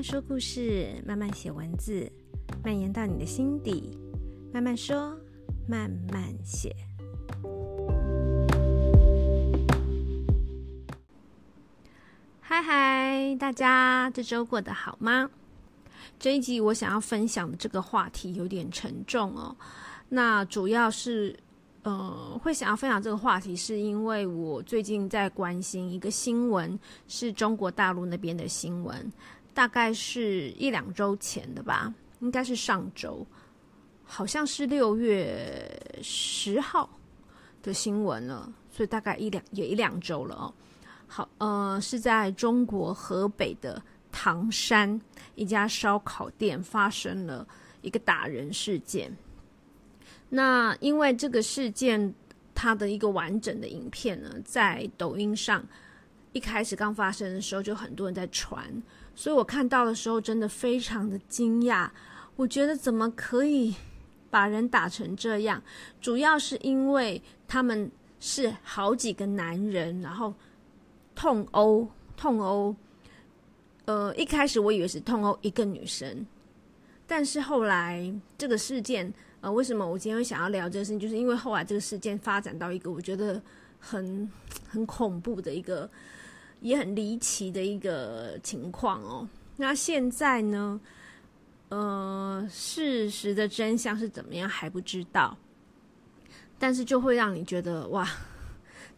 慢说故事，慢慢写文字，蔓延到你的心底。慢慢说，慢慢写。嗨嗨，大家这周过得好吗？这一集我想要分享的这个话题有点沉重哦。那主要是，呃，会想要分享这个话题，是因为我最近在关心一个新闻，是中国大陆那边的新闻，大概是一两周前的吧，应该是上周，好像是六月十号的新闻了，所以大概一两也一两周了哦。好，呃，是在中国河北的唐山一家烧烤店发生了一个打人事件。那因为这个事件，它的一个完整的影片呢，在抖音上一开始刚发生的时候，就很多人在传，所以我看到的时候真的非常的惊讶。我觉得怎么可以把人打成这样？主要是因为他们是好几个男人，然后痛殴，痛殴。呃，一开始我以为是痛殴一个女生，但是后来这个事件。呃，为什么我今天会想要聊这个事情？就是因为后来这个事件发展到一个我觉得很很恐怖的一个，也很离奇的一个情况哦。那现在呢，呃，事实的真相是怎么样还不知道，但是就会让你觉得哇，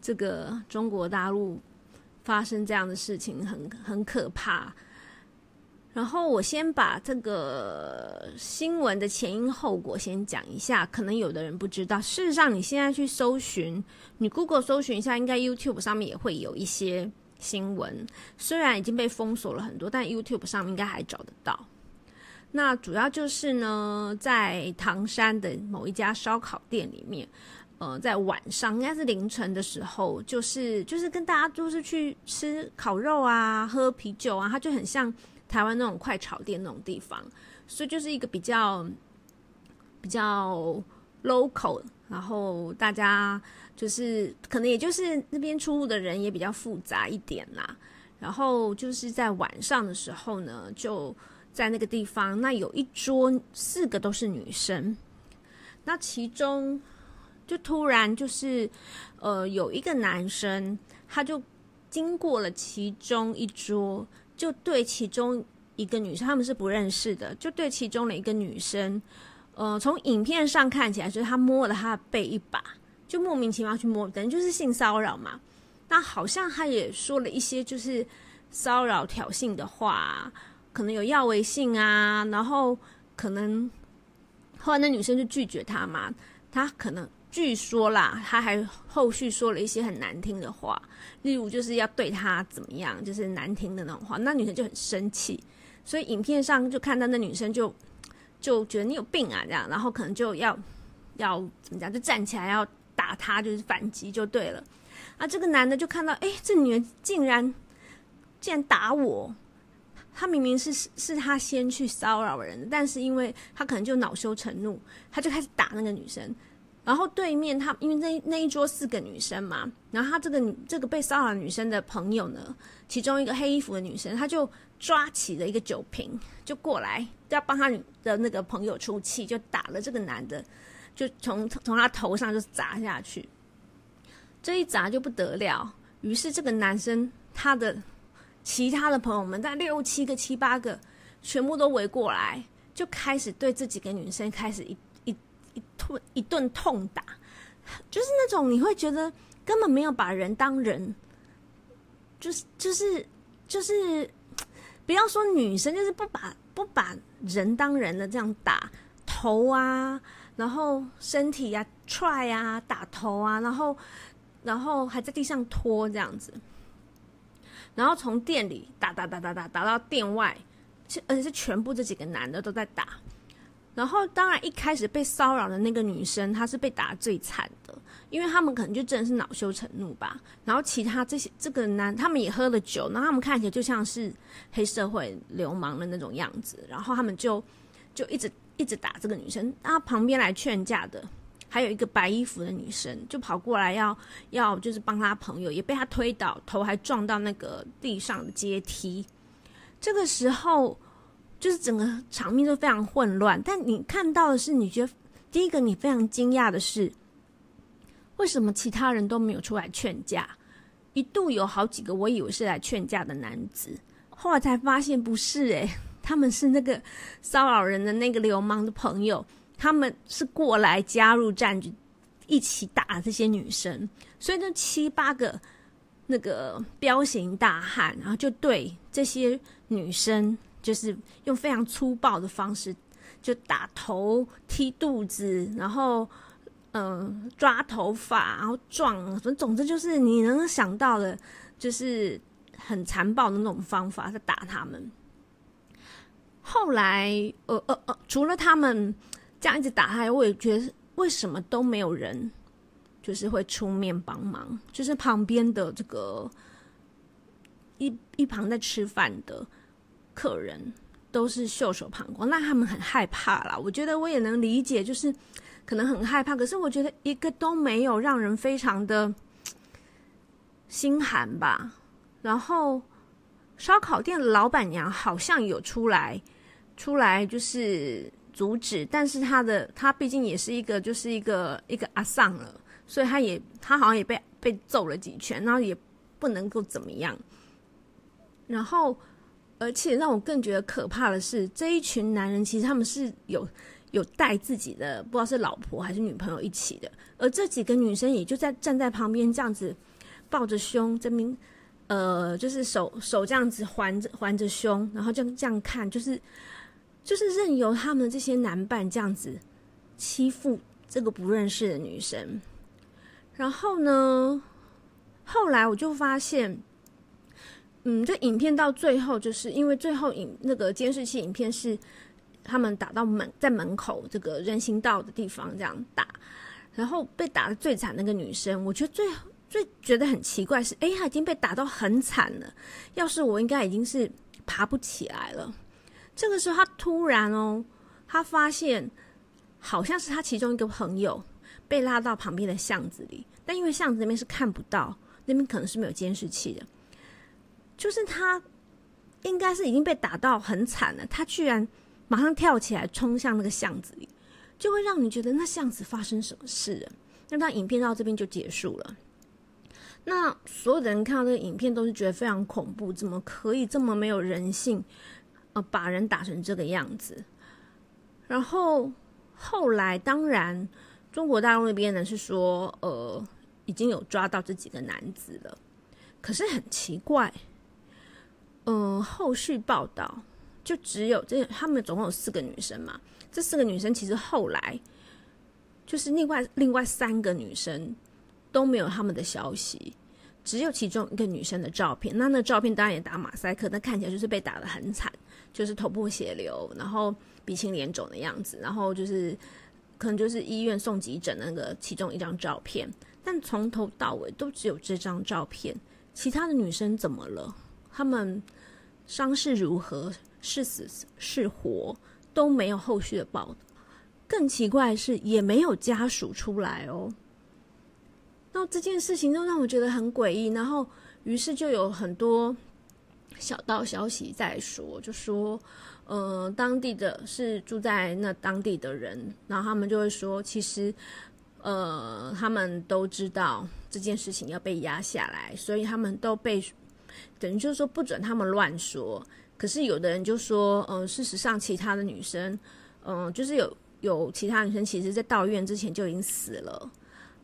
这个中国大陆发生这样的事情很很可怕。然后我先把这个新闻的前因后果先讲一下，可能有的人不知道。事实上，你现在去搜寻，你 Google 搜寻一下，应该 YouTube 上面也会有一些新闻。虽然已经被封锁了很多，但 YouTube 上面应该还找得到。那主要就是呢，在唐山的某一家烧烤店里面，呃，在晚上应该是凌晨的时候，就是就是跟大家就是去吃烤肉啊，喝啤酒啊，它就很像。台湾那种快炒店那种地方，所以就是一个比较比较 local，然后大家就是可能也就是那边出入的人也比较复杂一点啦。然后就是在晚上的时候呢，就在那个地方，那有一桌四个都是女生，那其中就突然就是呃有一个男生，他就经过了其中一桌。就对其中一个女生，他们是不认识的。就对其中的一个女生，呃，从影片上看起来，就是他摸了她的背一把，就莫名其妙去摸，等于就是性骚扰嘛。那好像他也说了一些就是骚扰挑衅的话，可能有要微信啊，然后可能后来那女生就拒绝他嘛，他可能。据说啦，他还后续说了一些很难听的话，例如就是要对他怎么样，就是难听的那种话。那女生就很生气，所以影片上就看到那女生就就觉得你有病啊这样，然后可能就要要怎么讲，就站起来要打他，就是反击就对了。啊，这个男的就看到，哎，这女人竟然竟然打我，他明明是是他先去骚扰人的，但是因为他可能就恼羞成怒，他就开始打那个女生。然后对面他，因为那那一桌四个女生嘛，然后他这个女这个被骚扰女生的朋友呢，其中一个黑衣服的女生，她就抓起了一个酒瓶，就过来要帮他的那个朋友出气，就打了这个男的，就从从他头上就砸下去，这一砸就不得了，于是这个男生他的其他的朋友们，在六七个七八个，全部都围过来，就开始对这几个女生开始一。一一顿一顿痛打，就是那种你会觉得根本没有把人当人，就是就是就是，不要说女生，就是不把不把人当人的这样打头啊，然后身体啊踹啊打头啊，然后然后还在地上拖这样子，然后从店里打打打打打打到店外，而且是全部这几个男的都在打。然后，当然一开始被骚扰的那个女生，她是被打最惨的，因为他们可能就真的是恼羞成怒吧。然后其他这些这个男，他们也喝了酒，然后他们看起来就像是黑社会流氓的那种样子。然后他们就就一直一直打这个女生。然后旁边来劝架的还有一个白衣服的女生，就跑过来要要就是帮他朋友，也被他推倒，头还撞到那个地上的阶梯。这个时候。就是整个场面都非常混乱。但你看到的是，你觉得第一个你非常惊讶的是，为什么其他人都没有出来劝架？一度有好几个我以为是来劝架的男子，后来才发现不是、欸，诶，他们是那个骚扰人的那个流氓的朋友，他们是过来加入战局，一起打这些女生。所以那七八个那个彪形大汉，然后就对这些女生。就是用非常粗暴的方式，就打头、踢肚子，然后嗯、抓头发，然后撞，总之就是你能想到的，就是很残暴的那种方法在打他们。后来，呃呃呃，除了他们这样一直打他，我也觉得为什么都没有人就是会出面帮忙，就是旁边的这个一一旁在吃饭的。客人都是袖手旁观，那他们很害怕啦。我觉得我也能理解，就是可能很害怕。可是我觉得一个都没有让人非常的 心寒吧。然后烧烤店的老板娘好像有出来，出来就是阻止，但是他的他毕竟也是一个就是一个一个阿桑了，所以他也他好像也被被揍了几拳，然后也不能够怎么样。然后。而且让我更觉得可怕的是，这一群男人其实他们是有有带自己的，不知道是老婆还是女朋友一起的。而这几个女生也就在站在旁边这样子抱着胸，这边呃，就是手手这样子环着环着胸，然后就这样看，就是就是任由他们这些男伴这样子欺负这个不认识的女生。然后呢，后来我就发现。嗯，这影片到最后，就是因为最后影那个监视器影片是他们打到门，在门口这个人行道的地方这样打，然后被打的最惨那个女生，我觉得最最觉得很奇怪是，哎，她已经被打到很惨了，要是我应该已经是爬不起来了。这个时候，她突然哦，她发现好像是她其中一个朋友被拉到旁边的巷子里，但因为巷子那边是看不到，那边可能是没有监视器的。就是他，应该是已经被打到很惨了。他居然马上跳起来冲向那个巷子里，就会让你觉得那巷子发生什么事了。那他影片到这边就结束了。那所有的人看到这个影片都是觉得非常恐怖，怎么可以这么没有人性？呃，把人打成这个样子。然后后来，当然中国大陆那边呢是说，呃，已经有抓到这几个男子了。可是很奇怪。嗯、后续报道就只有这，他们总共有四个女生嘛。这四个女生其实后来就是另外另外三个女生都没有他们的消息，只有其中一个女生的照片。那那照片当然也打马赛克，但看起来就是被打得很惨，就是头破血流，然后鼻青脸肿的样子，然后就是可能就是医院送急诊那个其中一张照片。但从头到尾都只有这张照片，其他的女生怎么了？他们伤势如何？是死是活都没有后续的报道。更奇怪的是，也没有家属出来哦。那这件事情都让我觉得很诡异。然后，于是就有很多小道消息在说，就说，呃，当地的是住在那当地的人，然后他们就会说，其实，呃，他们都知道这件事情要被压下来，所以他们都被。等于就是说不准他们乱说，可是有的人就说，嗯、事实上其他的女生，嗯、就是有有其他女生，其实在到院之前就已经死了。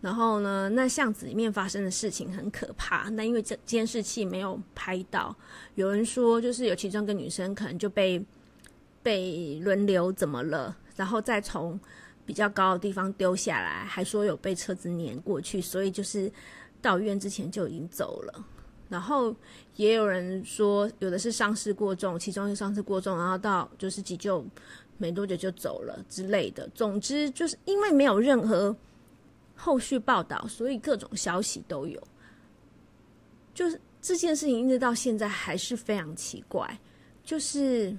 然后呢，那巷子里面发生的事情很可怕，那因为这监视器没有拍到。有人说，就是有其中一个女生可能就被被轮流怎么了，然后再从比较高的地方丢下来，还说有被车子碾过去，所以就是到院之前就已经走了。然后也有人说，有的是伤势过重，其中一个伤势过重，然后到就是急救没多久就走了之类的。总之，就是因为没有任何后续报道，所以各种消息都有。就是这件事情一直到现在还是非常奇怪。就是，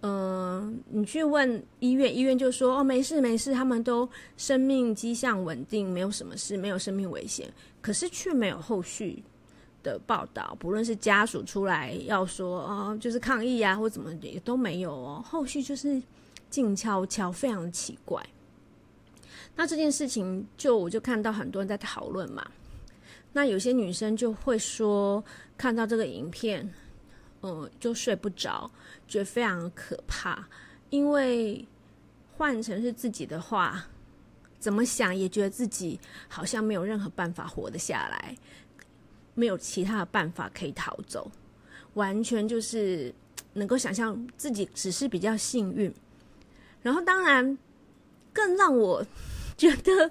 嗯、你去问医院，医院就说哦，没事没事，他们都生命迹象稳定，没有什么事，没有生命危险。可是却没有后续。的报道，不论是家属出来要说哦，就是抗议啊，或怎么也都没有哦。后续就是静悄悄，非常奇怪。那这件事情，就我就看到很多人在讨论嘛。那有些女生就会说，看到这个影片，嗯，就睡不着，觉得非常可怕。因为换成是自己的话，怎么想也觉得自己好像没有任何办法活得下来。没有其他的办法可以逃走，完全就是能够想象自己只是比较幸运。然后，当然更让我觉得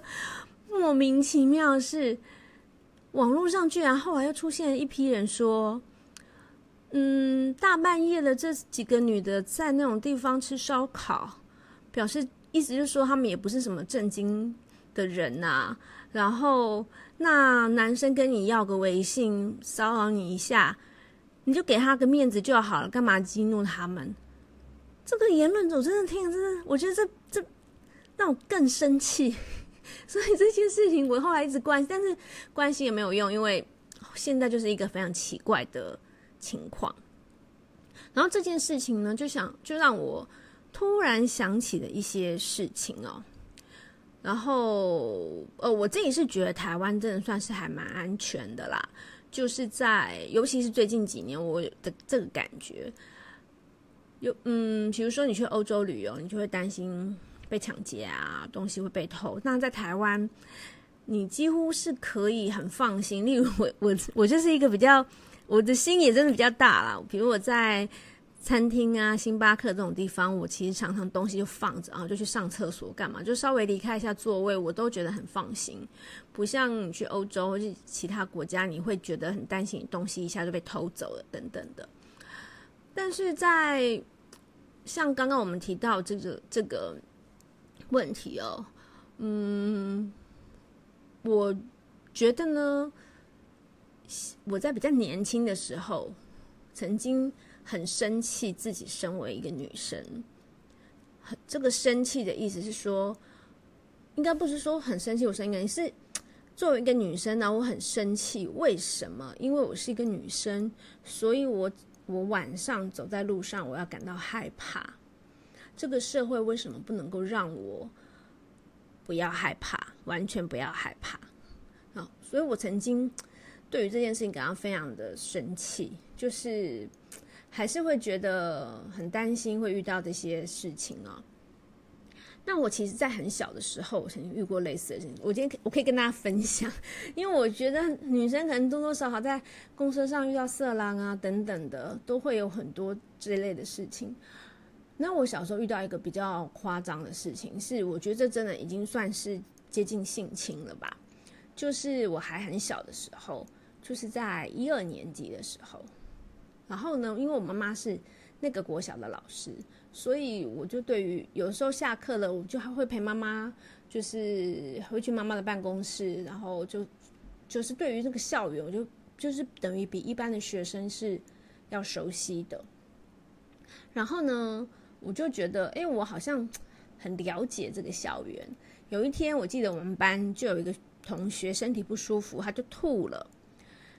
莫名其妙是，网络上居然后来又出现一批人说：“嗯，大半夜的这几个女的在那种地方吃烧烤，表示意思就是说他们也不是什么正经的人呐、啊。”然后。那男生跟你要个微信，骚扰你一下，你就给他个面子就好了，干嘛激怒他们？这个言论我真的听，真的，我觉得这这让我更生气。所以这件事情我后来一直关心，但是关心也没有用，因为现在就是一个非常奇怪的情况。然后这件事情呢，就想就让我突然想起了一些事情哦。然后，呃，我自己是觉得台湾真的算是还蛮安全的啦，就是在尤其是最近几年，我的这个感觉，有嗯，比如说你去欧洲旅游，你就会担心被抢劫啊，东西会被偷。那在台湾，你几乎是可以很放心。例如我我我就是一个比较，我的心也真的比较大啦。比如我在。餐厅啊，星巴克这种地方，我其实常常东西就放着，然后就去上厕所干嘛，就稍微离开一下座位，我都觉得很放心。不像你去欧洲或者其他国家，你会觉得很担心，你东西一下就被偷走了等等的。但是在像刚刚我们提到这个这个问题哦，嗯，我觉得呢，我在比较年轻的时候曾经。很生气，自己身为一个女生，很这个生气的意思是说，应该不是说很生气，我生气，是 作为一个女生呢，我很生气。为什么？因为我是一个女生，所以我我晚上走在路上，我要感到害怕。这个社会为什么不能够让我不要害怕，完全不要害怕啊？所以我曾经对于这件事情感到非常的生气，就是。还是会觉得很担心会遇到这些事情哦。那我其实，在很小的时候，我曾经遇过类似的事情。我今天我可以跟大家分享，因为我觉得女生可能多多少少在公车上遇到色狼啊等等的，都会有很多这类的事情。那我小时候遇到一个比较夸张的事情，是我觉得这真的已经算是接近性侵了吧？就是我还很小的时候，就是在一二年级的时候。然后呢，因为我妈妈是那个国小的老师，所以我就对于有时候下课了，我就还会陪妈妈，就是会去妈妈的办公室，然后就就是对于这个校园，我就就是等于比一般的学生是要熟悉的。然后呢，我就觉得，哎，我好像很了解这个校园。有一天，我记得我们班就有一个同学身体不舒服，他就吐了。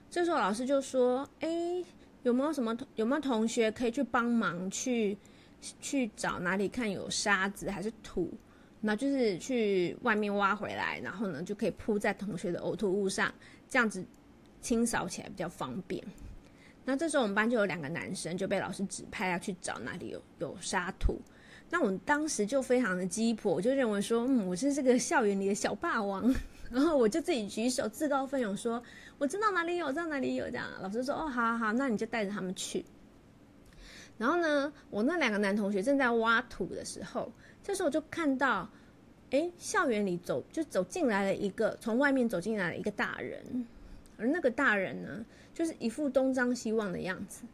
这时候老师就说，哎。有没有什么有没有同学可以去帮忙去去找哪里看有沙子还是土，那就是去外面挖回来，然后呢就可以铺在同学的呕吐物上，这样子清扫起来比较方便。那这时候我们班就有两个男生就被老师指派要去找哪里有有沙土。那我当时就非常的鸡婆，我就认为说，嗯，我是这个校园里的小霸王，然后我就自己举手自告奋勇说。我知道哪里有，我知道哪里有，这样老师说哦，好好好，那你就带着他们去。然后呢，我那两个男同学正在挖土的时候，这时候我就看到，哎，校园里走就走进来了一个从外面走进来了一个大人，而那个大人呢，就是一副东张西望的样子。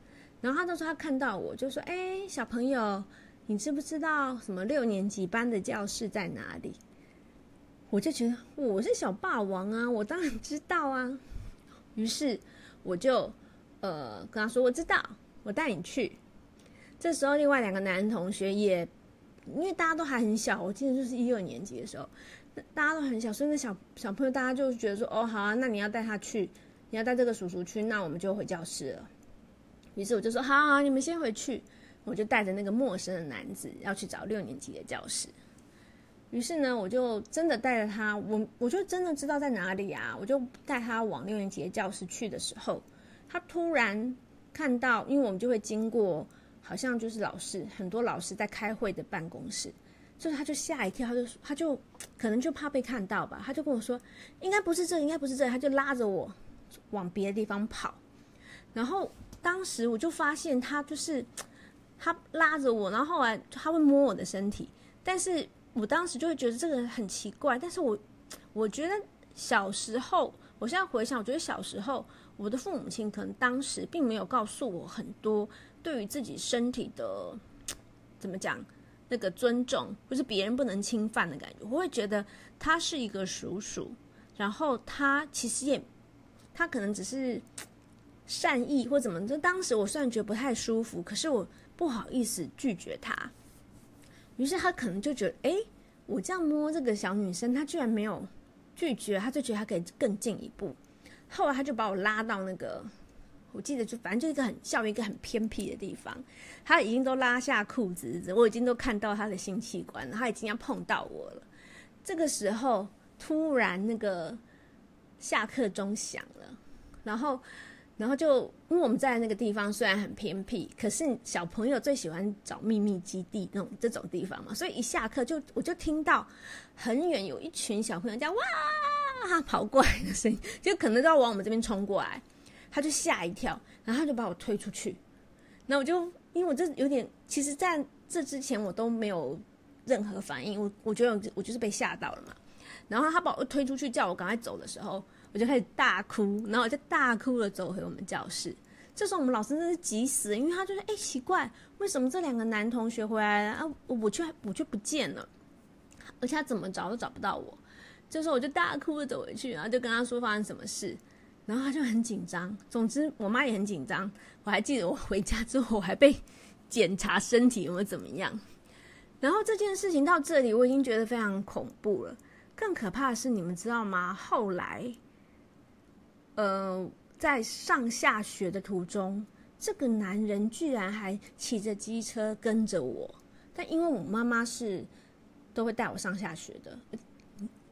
然后他就说他看到我就说，哎，小朋友，你知不知道什么六年级班的教室在哪里？我就觉得我是小霸王啊，我当然知道啊。于是我就呃跟他说：“我知道，我带你去。”这时候，另外两个男同学也因为大家都还很小，我记得就是一二年级的时候，大家都很小，所以那小小朋友大家就觉得说：“哦，好啊，那你要带他去，你要带这个叔叔去，那我们就回教室了。于是我就说：好，好，你们先回去。我就带着那个陌生的男子要去找六年级的教室。于是呢，我就真的带着他，我我就真的知道在哪里啊！我就带他往六年级的教室去的时候，他突然看到，因为我们就会经过，好像就是老师很多老师在开会的办公室，所以他就吓一跳，他就他就可能就怕被看到吧，他就跟我说：“应该不是这，应该不是这。”他就拉着我往别的地方跑，然后。当时我就发现他就是他拉着我，然后后来他会摸我的身体，但是我当时就会觉得这个人很奇怪。但是我我觉得小时候，我现在回想，我觉得小时候我的父母亲可能当时并没有告诉我很多对于自己身体的怎么讲那个尊重，或是别人不能侵犯的感觉。我会觉得他是一个叔叔，然后他其实也他可能只是。善意或怎么，就当时我虽然觉得不太舒服，可是我不好意思拒绝他。于是他可能就觉得，诶，我这样摸这个小女生，她居然没有拒绝，他就觉得他可以更进一步。后来他就把我拉到那个，我记得就反正就一个很校园一个很偏僻的地方，他已经都拉下裤子，我已经都看到他的性器官，他已经要碰到我了。这个时候突然那个下课钟响了，然后。然后就因为我们在那个地方虽然很偏僻，可是小朋友最喜欢找秘密基地那种这种地方嘛，所以一下课就我就听到很远有一群小朋友叫哇跑过来的声音，就可能都要往我们这边冲过来，他就吓一跳，然后他就把我推出去，那我就因为我这有点，其实在这之前我都没有任何反应，我我觉得，我就是被吓到了嘛，然后他把我推出去叫我赶快走的时候。就开始大哭，然后我就大哭了，走回我们教室。这时候我们老师真是急死，因为他就说：“哎，奇怪，为什么这两个男同学回来了啊？我却我却不见了，而且他怎么找都找不到我。”这时候我就大哭着走回去，然后就跟他说发生什么事，然后他就很紧张。总之，我妈也很紧张。我还记得我回家之后，我还被检查身体有没有怎么样。然后这件事情到这里，我已经觉得非常恐怖了。更可怕的是，你们知道吗？后来。呃，在上下学的途中，这个男人居然还骑着机车跟着我。但因为我妈妈是都会带我上下学的，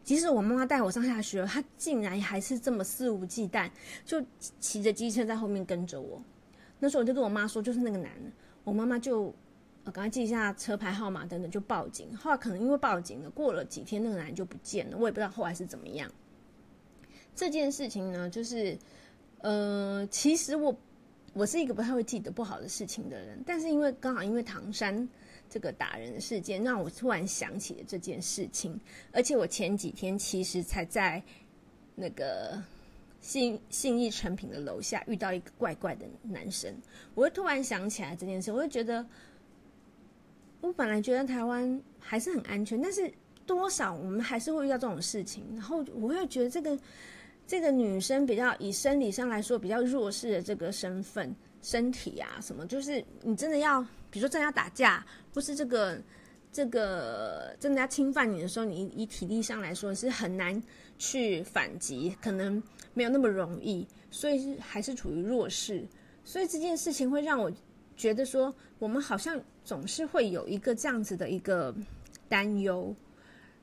即使我妈妈带我上下学，他竟然还是这么肆无忌惮，就骑着机车在后面跟着我。那时候我就跟我妈说，就是那个男的。我妈妈就赶快记一下车牌号码等等，就报警。后来可能因为报警了，过了几天，那个男人就不见了，我也不知道后来是怎么样。这件事情呢，就是，呃，其实我我是一个不太会记得不好的事情的人，但是因为刚好因为唐山这个打人的事件，让我突然想起了这件事情，而且我前几天其实才在那个信信义成品的楼下遇到一个怪怪的男生，我会突然想起来这件事，我会觉得，我本来觉得台湾还是很安全，但是多少我们还是会遇到这种事情，然后我会觉得这个。这个女生比较以生理上来说比较弱势的这个身份、身体啊什么，就是你真的要，比如说真的要打架，或是这个这个真的要侵犯你的时候，你以体力上来说是很难去反击，可能没有那么容易，所以还是处于弱势。所以这件事情会让我觉得说，我们好像总是会有一个这样子的一个担忧。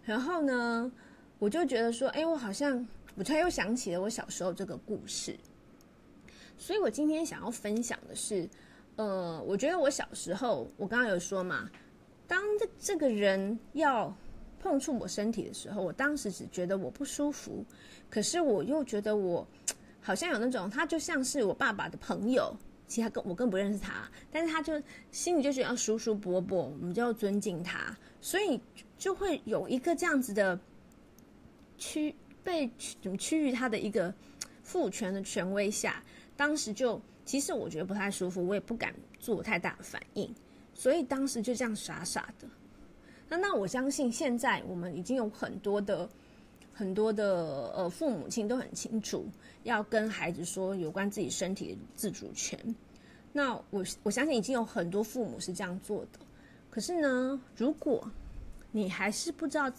然后呢，我就觉得说，哎，我好像。我突然又想起了我小时候这个故事，所以我今天想要分享的是，呃，我觉得我小时候，我刚刚有说嘛，当这这个人要碰触我身体的时候，我当时只觉得我不舒服，可是我又觉得我好像有那种，他就像是我爸爸的朋友，其实他更我更不认识他，但是他就心里就觉得要叔叔伯伯，我们就要尊敬他，所以就会有一个这样子的区。被怎么趋于他的一个父权的权威下，当时就其实我觉得不太舒服，我也不敢做太大的反应，所以当时就这样傻傻的。那那我相信现在我们已经有很多的很多的呃父母亲都很清楚要跟孩子说有关自己身体的自主权。那我我相信已经有很多父母是这样做的。可是呢，如果你还是不知道。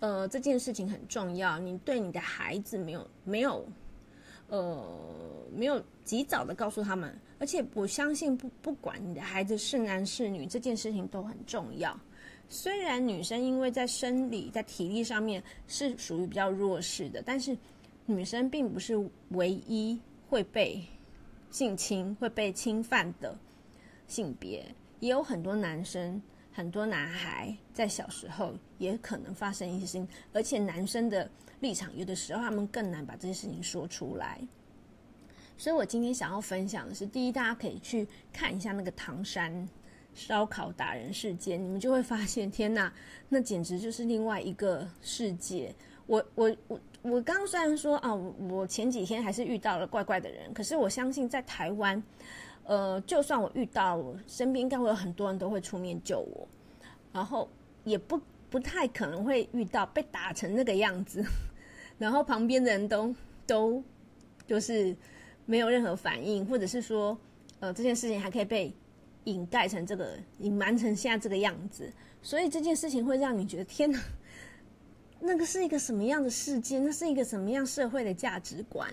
呃，这件事情很重要。你对你的孩子没有没有，呃，没有及早的告诉他们。而且我相信不，不管你的孩子是男是女，这件事情都很重要。虽然女生因为在生理、在体力上面是属于比较弱势的，但是女生并不是唯一会被性侵、会被侵犯的性别，也有很多男生、很多男孩在小时候也可能发生一些事情，而且男生的立场有的时候他们更难把这些事情说出来。所以我今天想要分享的是，第一，大家可以去看一下那个唐山。烧烤打人事件，你们就会发现，天哪，那简直就是另外一个世界。我我我我刚虽然说啊，我前几天还是遇到了怪怪的人，可是我相信在台湾，呃，就算我遇到，我身边应该会有很多人都会出面救我，然后也不不太可能会遇到被打成那个样子，然后旁边的人都都就是没有任何反应，或者是说，呃，这件事情还可以被。掩盖成这个，隐瞒成现在这个样子，所以这件事情会让你觉得天哪，那个是一个什么样的世界？那是一个什么样社会的价值观？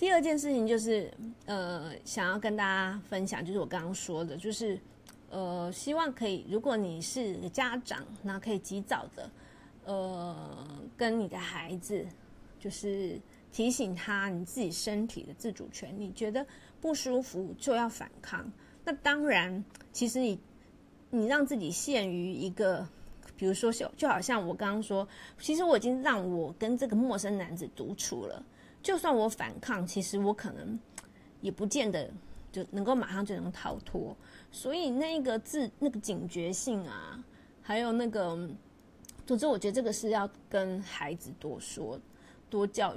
第二件事情就是，呃，想要跟大家分享，就是我刚刚说的，就是，呃，希望可以，如果你是家长，那可以及早的，呃，跟你的孩子，就是提醒他你自己身体的自主权，你觉得不舒服就要反抗。那当然，其实你你让自己陷于一个，比如说，就就好像我刚刚说，其实我已经让我跟这个陌生男子独处了，就算我反抗，其实我可能也不见得就能够马上就能逃脱。所以那个自那个警觉性啊，还有那个，总之我觉得这个是要跟孩子多说、多教、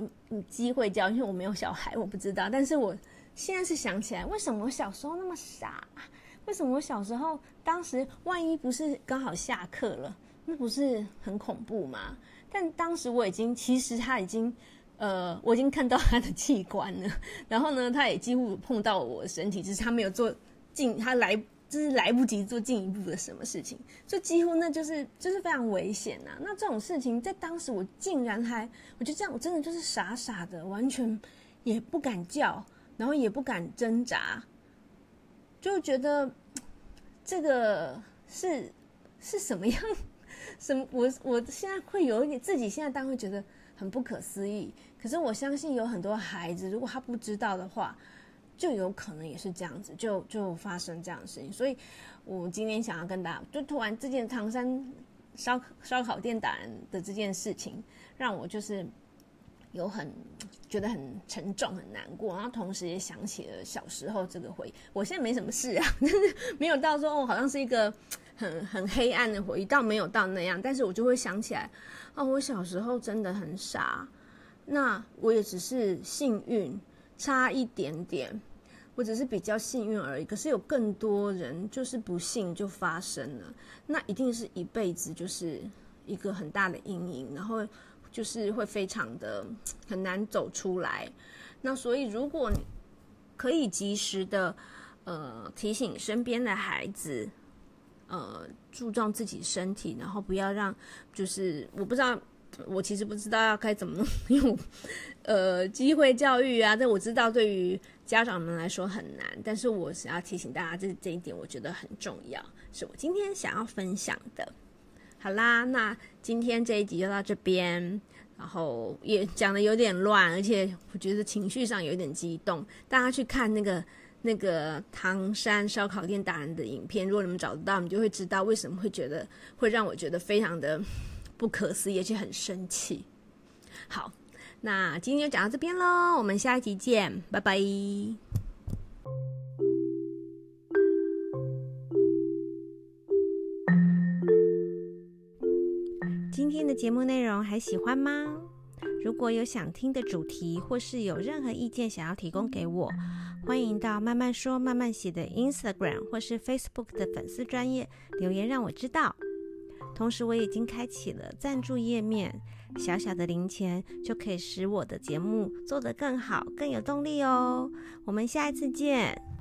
机会教，因为我没有小孩，我不知道，但是我。现在是想起来，为什么我小时候那么傻？为什么我小时候当时万一不是刚好下课了，那不是很恐怖吗？但当时我已经，其实他已经，呃，我已经看到他的器官了。然后呢，他也几乎碰到我的身体，只是他没有做进，他来就是来不及做进一步的什么事情，就几乎那就是就是非常危险呐。那这种事情在当时我竟然还，我就这样，我真的就是傻傻的，完全也不敢叫。然后也不敢挣扎，就觉得这个是是什么样？什么？我我现在会有一点自己现在当会觉得很不可思议。可是我相信有很多孩子，如果他不知道的话，就有可能也是这样子，就就发生这样的事情。所以我今天想要跟大家，就突然这件唐山烧烧烤店打人的这件事情，让我就是。有很觉得很沉重、很难过，然后同时也想起了小时候这个回忆。我现在没什么事啊，没有到说哦，好像是一个很很黑暗的回忆，倒没有到那样。但是我就会想起来，哦，我小时候真的很傻，那我也只是幸运差一点点，我只是比较幸运而已。可是有更多人就是不幸就发生了，那一定是一辈子就是一个很大的阴影，然后。就是会非常的很难走出来，那所以如果你可以及时的呃提醒身边的孩子，呃注重自己身体，然后不要让就是我不知道，我其实不知道要该怎么用呃机会教育啊，这我知道对于家长们来说很难，但是我想要提醒大家这这一点我觉得很重要，是我今天想要分享的。好啦，那今天这一集就到这边，然后也讲的有点乱，而且我觉得情绪上有点激动。大家去看那个那个唐山烧烤店打人的影片，如果你们找得到，你就会知道为什么会觉得会让我觉得非常的不可思议，而且很生气。好，那今天就讲到这边喽，我们下一集见，拜拜。今天的节目内容还喜欢吗？如果有想听的主题，或是有任何意见想要提供给我，欢迎到慢慢说慢慢写的 Instagram 或是 Facebook 的粉丝专业留言让我知道。同时，我已经开启了赞助页面，小小的零钱就可以使我的节目做得更好、更有动力哦。我们下一次见。